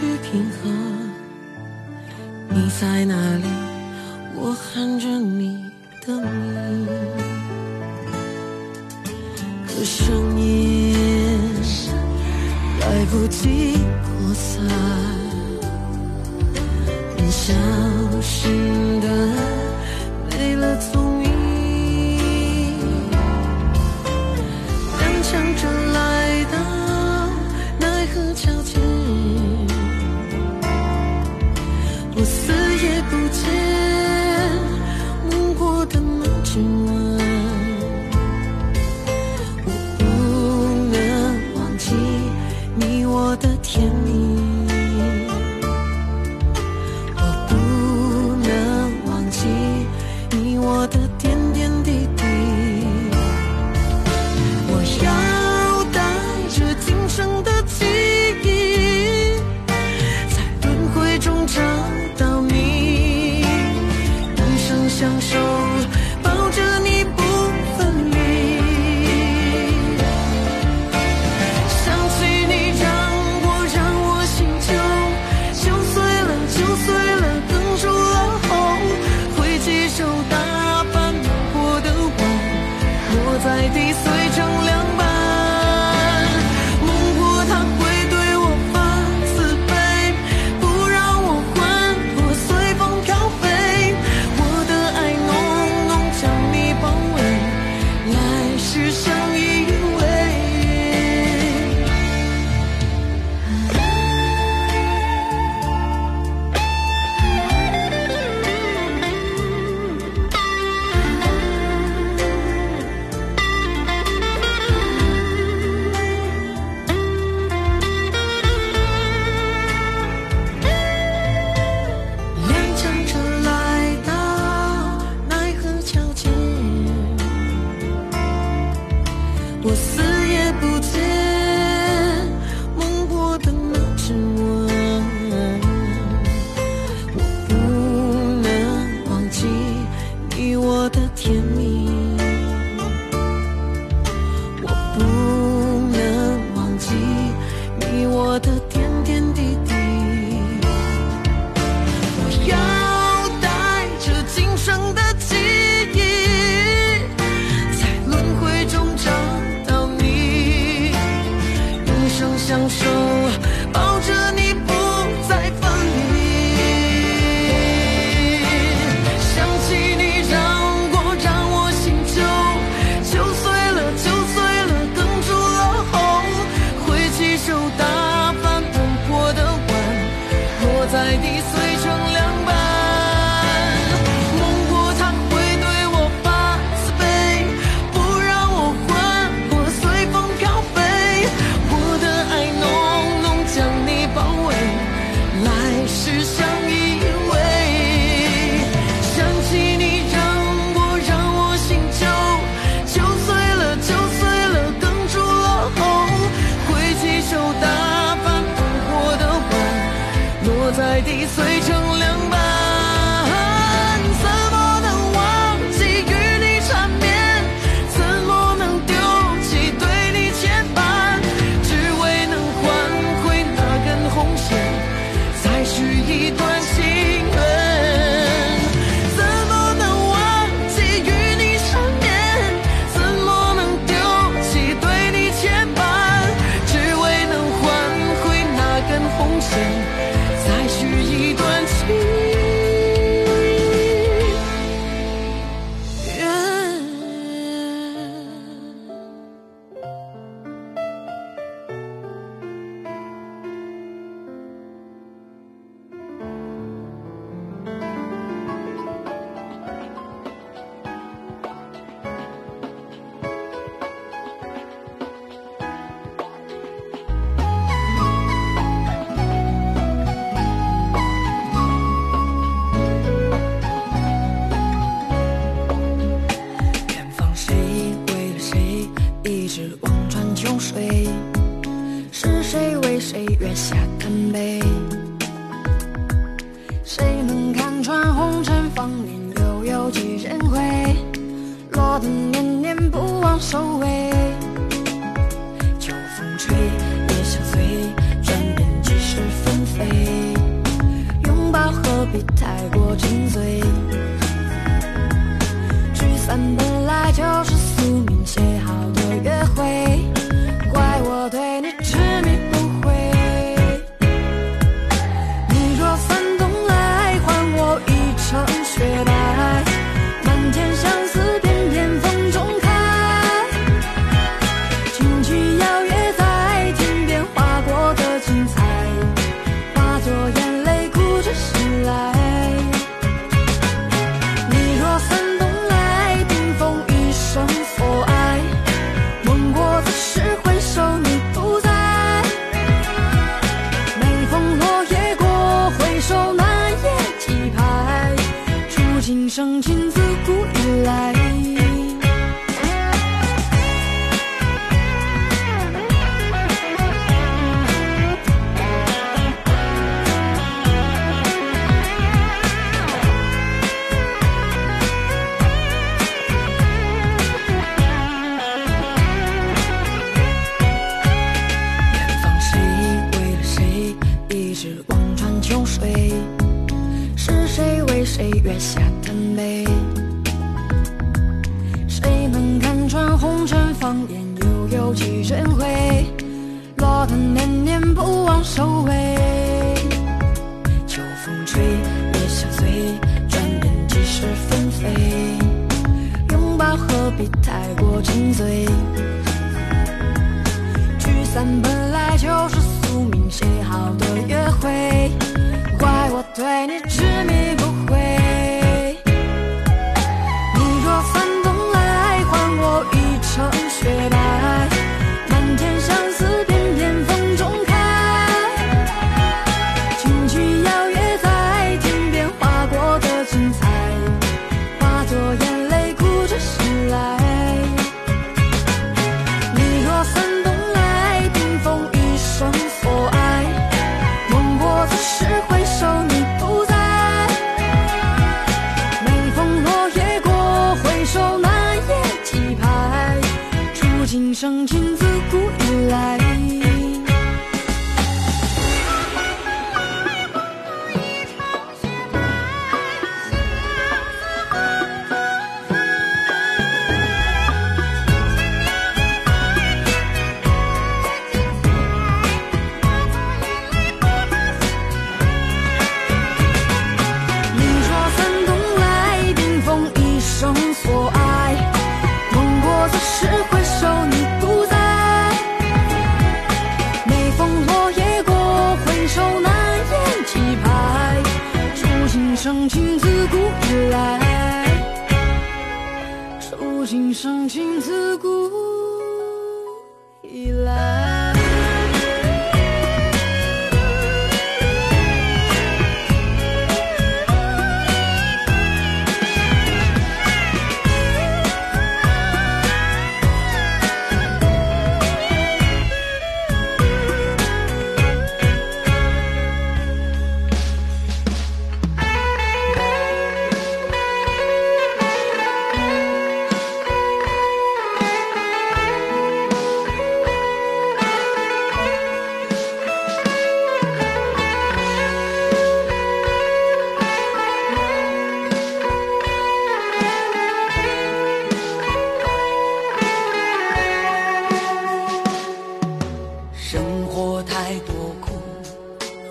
去平衡。你在哪里？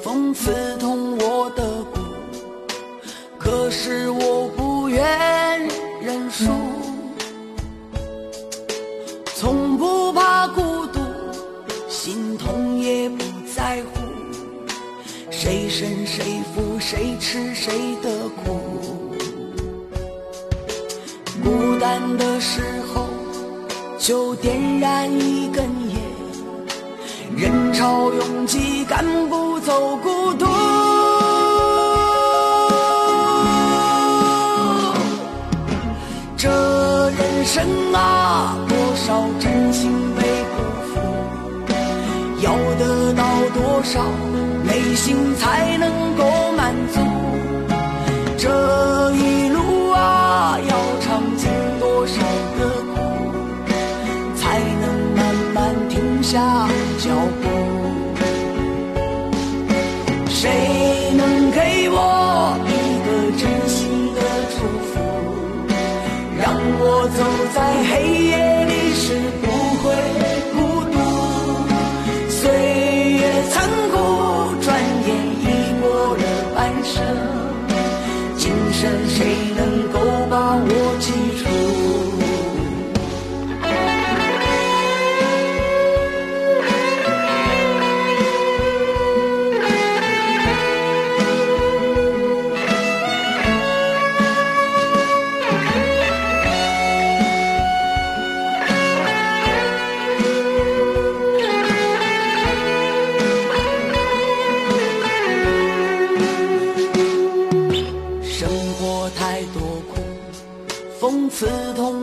风刺痛我的骨，可是我不愿认输。从不怕孤独，心痛也不在乎，谁胜谁负，谁吃谁的苦。孤单的时候，就点燃一根。人潮拥挤赶不走孤独，这人生啊，多少真心被辜负，要得到多少内心才能。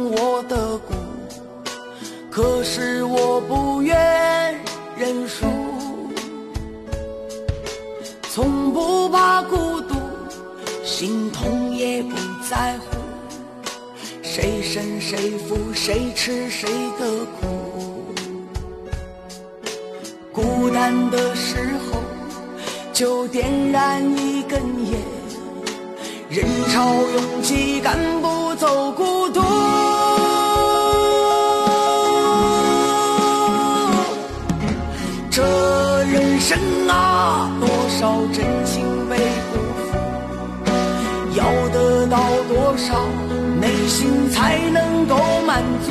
我的苦，可是我不愿认输。从不怕孤独，心痛也不在乎，谁胜谁负，谁吃谁的苦。孤单的时候，就点燃一根烟。人潮拥挤，赶不走孤独。生啊，多少真情被辜负，要得到多少，内心才能够满足？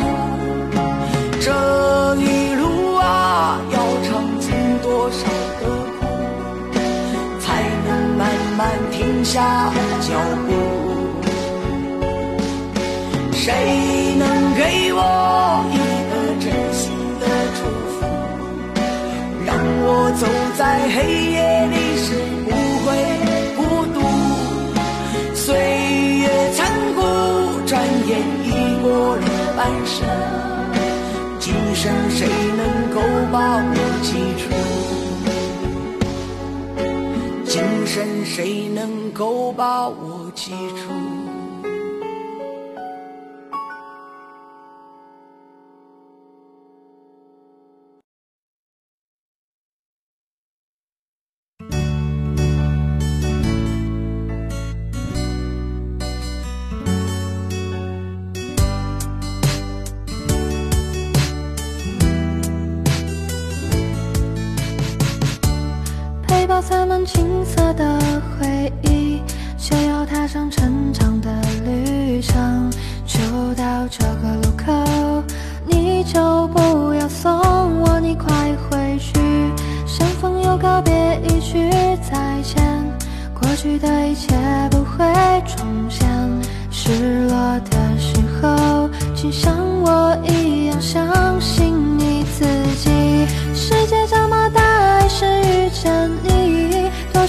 这一路啊，要尝尽多少的苦？才能慢慢停下脚步。谁能给我我走在黑夜里是不会孤独？岁月残酷，转眼已过了半生，今生谁能够把我记住？今生谁能够把我记住？背包塞满青涩的回忆，就要踏上成长的旅程。就到这个路口，你就不要送我，你快回去。相逢又告别，一句再见，过去的一切不会重现。失落的时候，请像我一样相信你自己。世界这么大，还是遇见你，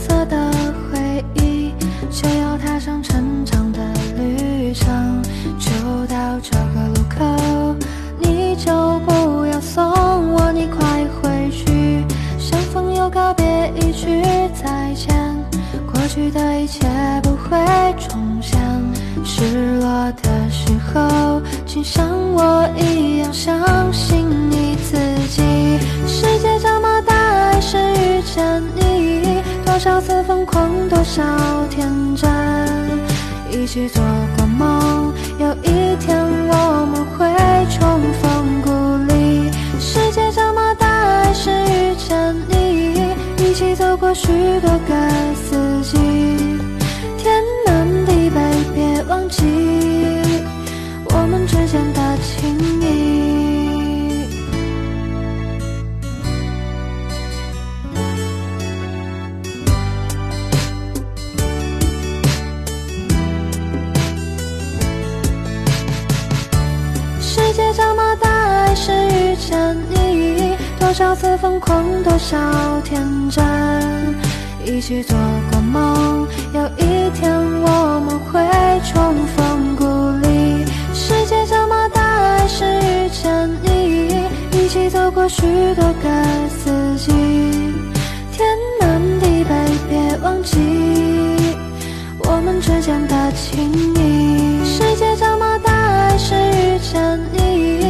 色的回忆，就要踏上成长的旅程。就到这个路口，你就不要送我，你快回去。相逢又告别，一句再见，过去的一切不会重现。失落的时候，请像我一样相信你自己。世界这么大，还是遇见你，多少次疯狂，多少天真，一起做过梦，有一天我们会重逢故里。世界这么大，还是遇见你，一起走过许多个四多少次疯狂，多少天真，一起做过梦，有一天我们会重逢故里。世界这么大，还是遇见你，一起走过许多个四季，天南地北，别忘记我们之间的情谊。世界这么大，还是遇见你，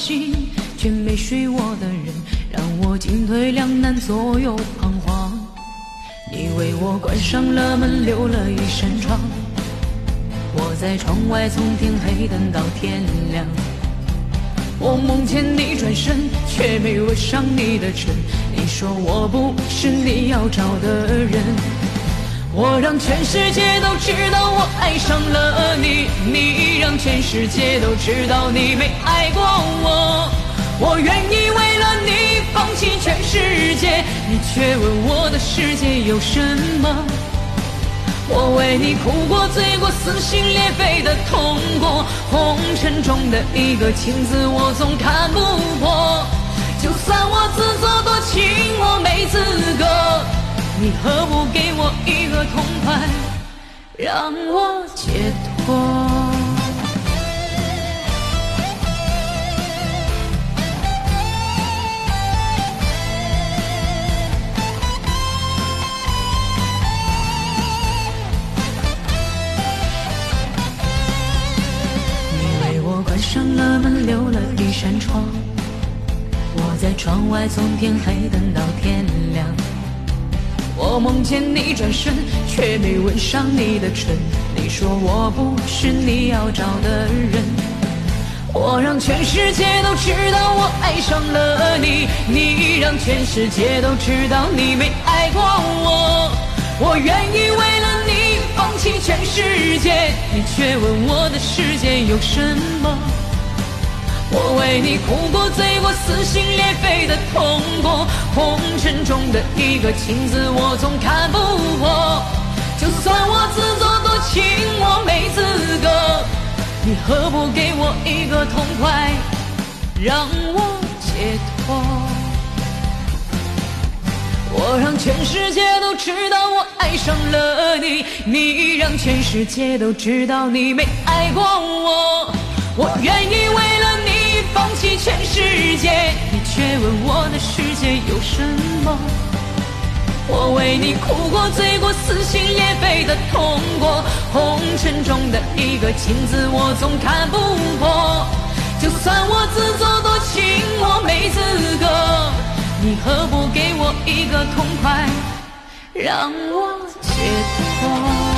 心，却没睡我的人，让我进退两难，左右彷徨。你为我关上了门，留了一扇窗，我在窗外从天黑等到天亮。我梦见你转身，却没吻上你的唇。你说我不是你要找的人，我让全世界都知道我爱上了你，你让全世界都知道你没爱过我。我愿意为了你放弃全世界，你却问我的世界有什么？我为你哭过、醉过、撕心裂肺的痛过，红尘中的一个情字我总看不破。就算我自作多情，我没资格，你何不给我一个痛快，让我解脱？你为我关上了门，留了一扇窗。我在窗外从天黑等到天亮。我梦见你转身，却没吻上你的唇。你说我不是你要找的人。我让全世界都知道我爱上了你，你让全世界都知道你没爱过我。我愿意为了你放弃全世界，你却问我的世界有什么？我为你哭过、醉过、撕心裂肺的痛过，红尘中的一个情字我总看不破。就算我自作多情，我没资格，你何不给我一个痛快，让我解脱？我让全世界都知道我爱上了你，你让全世界都知道你没爱过我。我愿意为了你。放弃全世界，你却问我的世界有什么？我为你哭过、醉过、撕心裂肺的痛过，红尘中的一个情字我总看不破。就算我自作多情，我没资格，你何不给我一个痛快，让我解脱？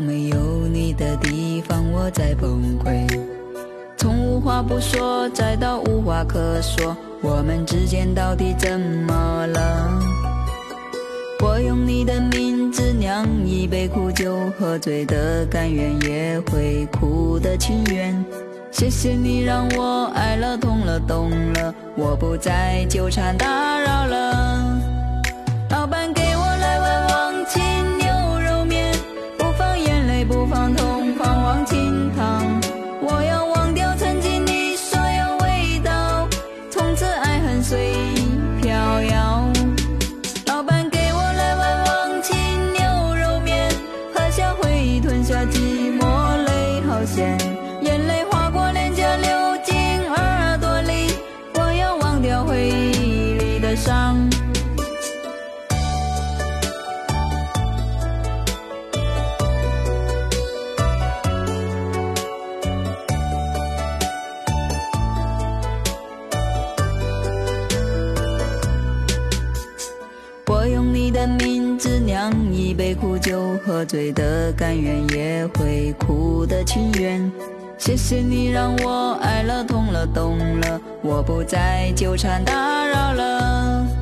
没有你的地方，我在崩溃。从无话不说，再到无话可说，我们之间到底怎么了？我用你的名字酿一杯苦酒，喝醉的甘愿，也会哭的情愿。谢谢你让我爱了，痛了，懂了，我不再纠缠打扰了。喝醉的甘愿，也会哭的情愿。谢谢你让我爱了，痛了，懂了，我不再纠缠打扰了。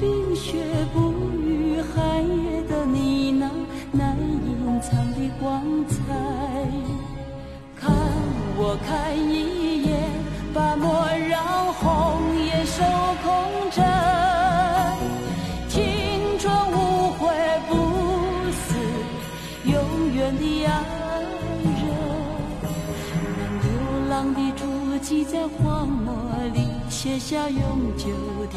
冰雪不语，寒夜的你那难隐藏的光彩。看我看一眼，把莫让红颜守空枕。青春无悔不死，永远的爱人。让流浪的足迹在荒漠里写下永久的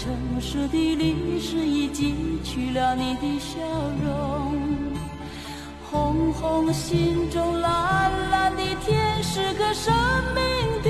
城市的历史已记取了你的笑容。红红心中，蓝蓝的天，是个生命的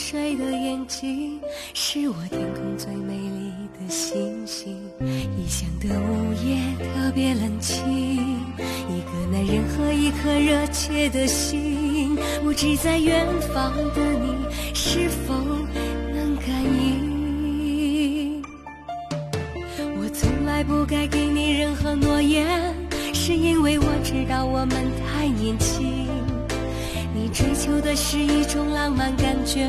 水的眼睛，是我天空最美丽的星星。异乡的午夜特别冷清，一个男人和一颗热切的心，不知在远方的你是否能感应。我从来不该给你任何诺言，是因为我知道我们太年轻。你追求的是一种浪漫感觉，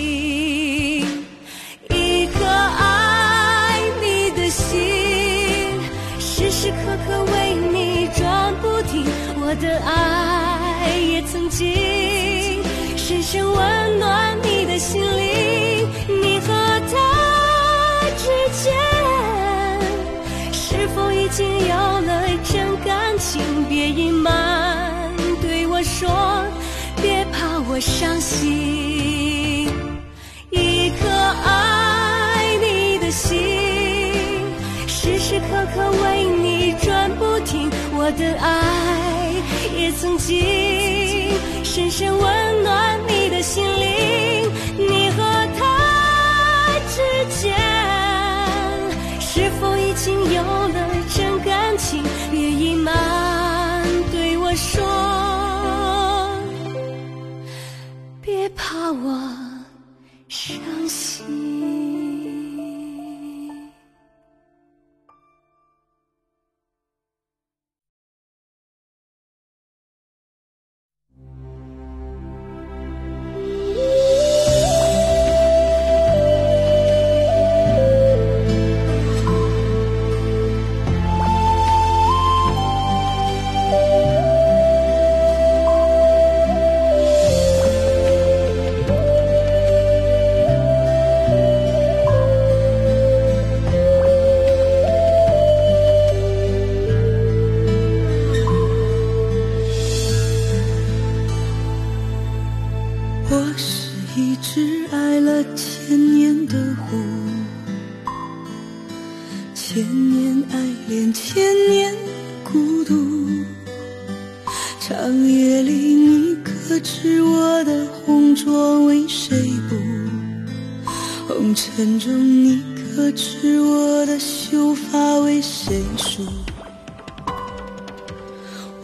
别隐瞒，对我说，别怕我伤心。一颗爱你的心，时时刻刻为你转不停。我的爱也曾经深深温暖你的心灵。恋，千年孤独。长夜里你可知我的红妆为谁补？红尘中你可知我的秀发为谁梳？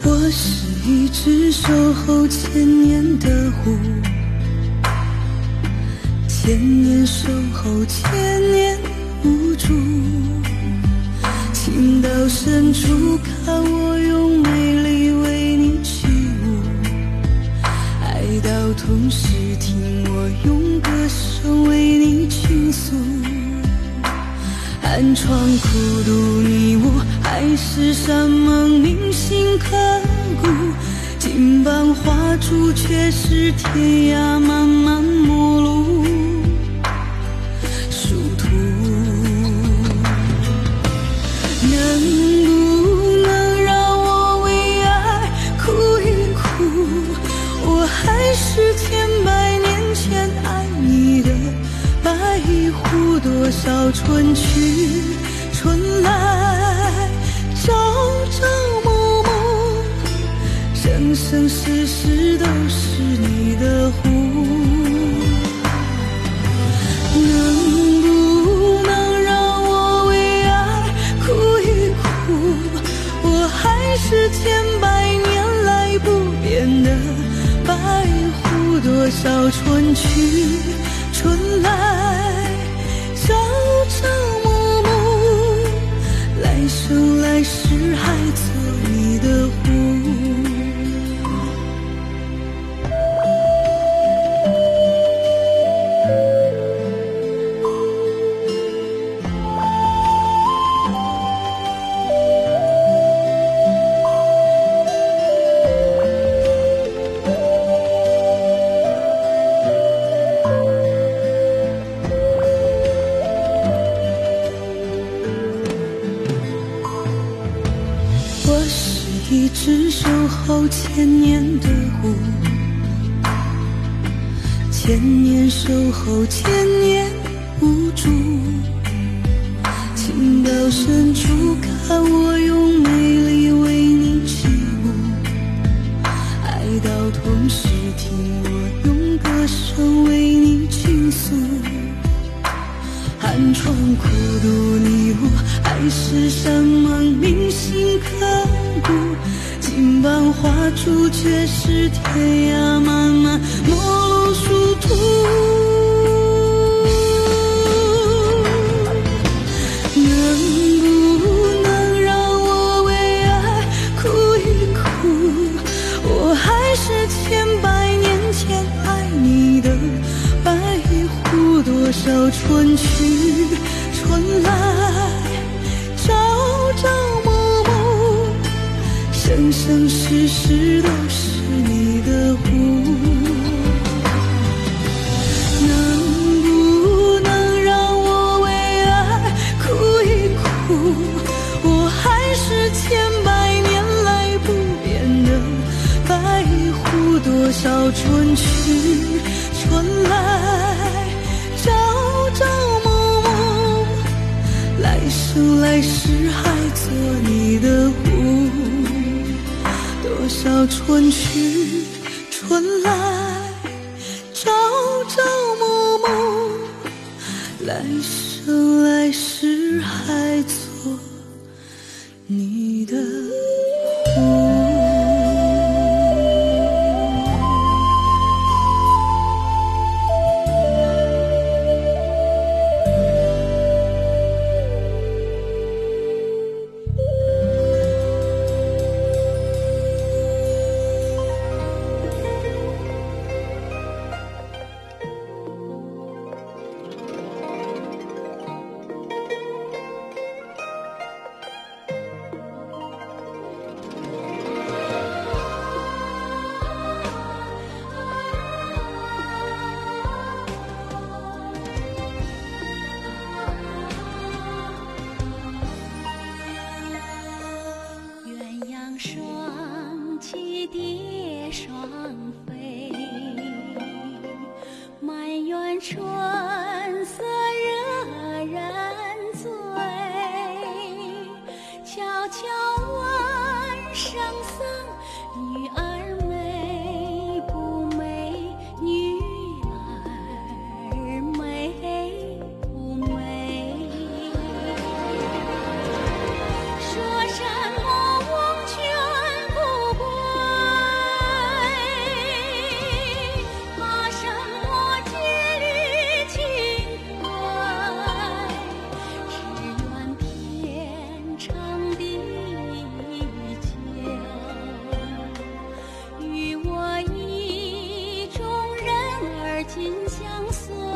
我是一只守候千年的狐。千年守候，千年无助。情到深处，看我用美丽为你起舞；爱到痛时，听我用歌声为你倾诉。寒窗苦读，你我海誓山盟，铭心刻骨。金榜花烛，却是天涯茫茫多少春去春来，朝朝暮暮，生生世世都是你的湖。能不能让我为爱哭一哭？我还是千百年来不变的白狐。多少春去春来。做你的湖多少春去春来朝朝暮暮来生来世还做你的。今相随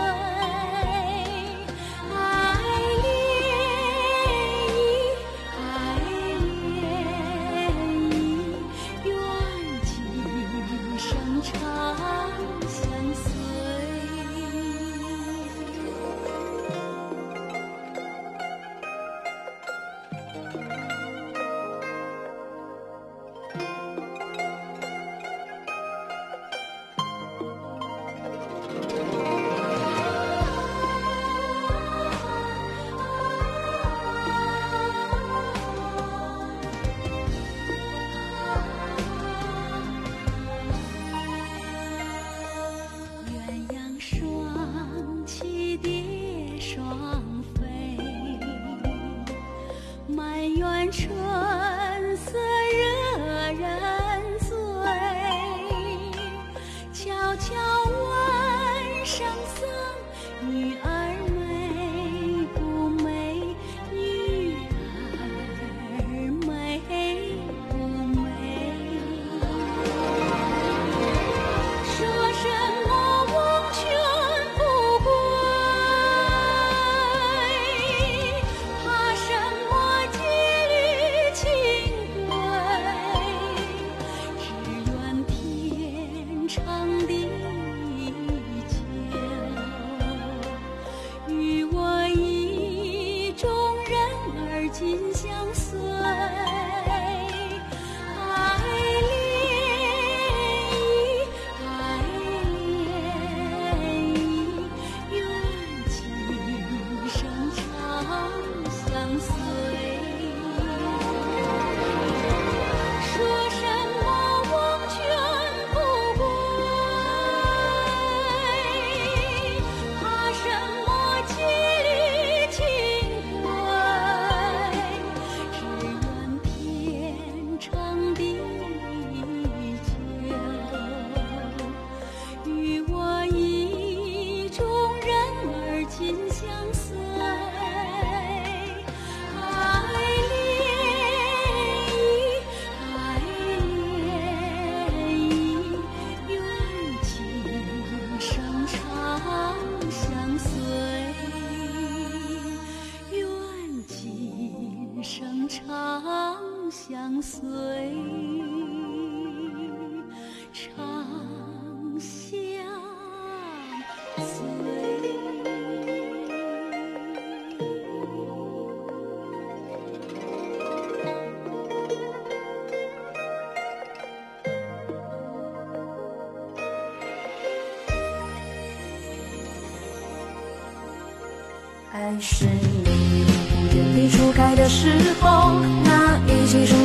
是你眼底初开的时候，那一起手。